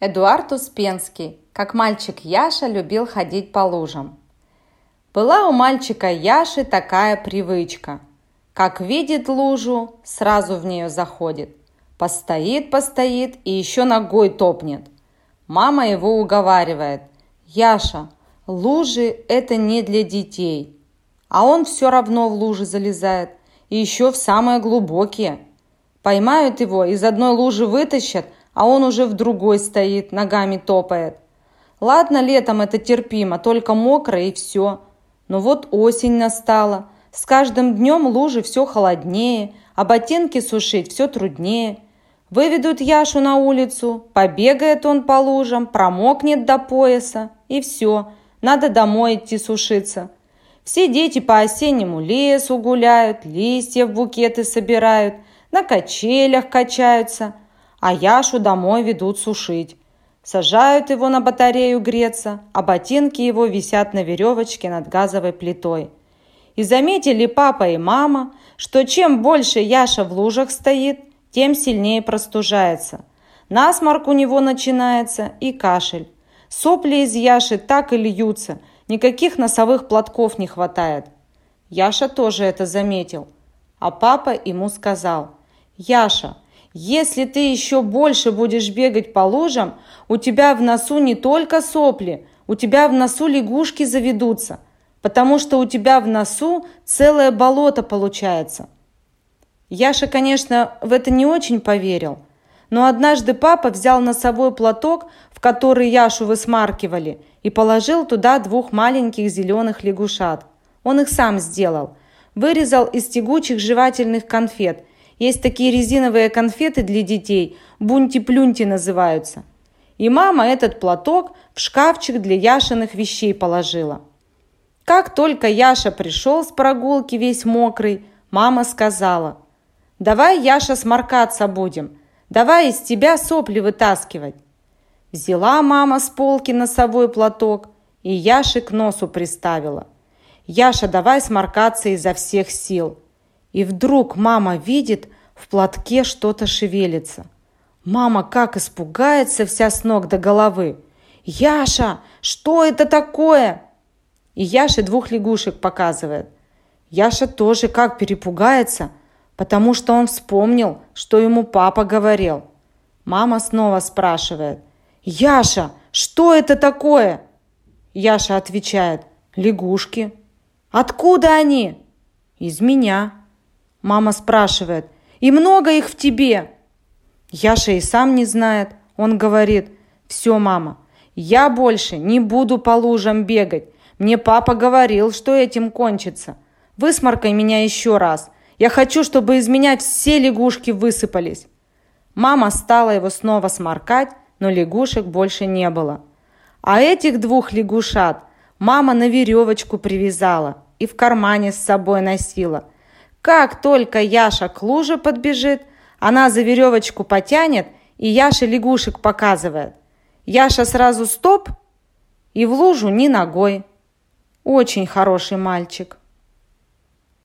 Эдуард Успенский, как мальчик Яша любил ходить по лужам. Была у мальчика Яши такая привычка. Как видит лужу, сразу в нее заходит. Постоит, постоит и еще ногой топнет. Мама его уговаривает. «Яша, лужи – это не для детей». А он все равно в лужи залезает. И еще в самые глубокие. Поймают его, из одной лужи вытащат – а он уже в другой стоит, ногами топает. Ладно, летом это терпимо, только мокро и все. Но вот осень настала. С каждым днем лужи все холоднее, а ботинки сушить все труднее. Выведут Яшу на улицу, побегает он по лужам, промокнет до пояса, и все, надо домой идти сушиться. Все дети по-осеннему лесу гуляют, листья в букеты собирают, на качелях качаются – а Яшу домой ведут сушить. Сажают его на батарею греться, а ботинки его висят на веревочке над газовой плитой. И заметили папа и мама, что чем больше Яша в лужах стоит, тем сильнее простужается. Насморк у него начинается и кашель. Сопли из Яши так и льются, никаких носовых платков не хватает. Яша тоже это заметил. А папа ему сказал, «Яша, если ты еще больше будешь бегать по лужам, у тебя в носу не только сопли, у тебя в носу лягушки заведутся, потому что у тебя в носу целое болото получается. Яша, конечно, в это не очень поверил, но однажды папа взял носовой платок, в который Яшу высмаркивали, и положил туда двух маленьких зеленых лягушат. Он их сам сделал. Вырезал из тягучих жевательных конфет есть такие резиновые конфеты для детей, бунти-плюнти называются. И мама этот платок в шкафчик для Яшиных вещей положила. Как только Яша пришел с прогулки весь мокрый, мама сказала, «Давай, Яша, сморкаться будем, давай из тебя сопли вытаскивать». Взяла мама с полки носовой платок и Яше к носу приставила. «Яша, давай сморкаться изо всех сил». И вдруг мама видит, в платке что-то шевелится. Мама как испугается вся с ног до головы. «Яша, что это такое?» И Яша двух лягушек показывает. Яша тоже как перепугается, потому что он вспомнил, что ему папа говорил. Мама снова спрашивает. «Яша, что это такое?» Яша отвечает. «Лягушки». «Откуда они?» «Из меня». Мама спрашивает, и много их в тебе. Яша и сам не знает. Он говорит, все, мама, я больше не буду по лужам бегать. Мне папа говорил, что этим кончится. Высморкай меня еще раз. Я хочу, чтобы из меня все лягушки высыпались. Мама стала его снова сморкать, но лягушек больше не было. А этих двух лягушат мама на веревочку привязала и в кармане с собой носила – как только Яша к луже подбежит, она за веревочку потянет, и Яша лягушек показывает. Яша сразу стоп и в лужу ни ногой. Очень хороший мальчик.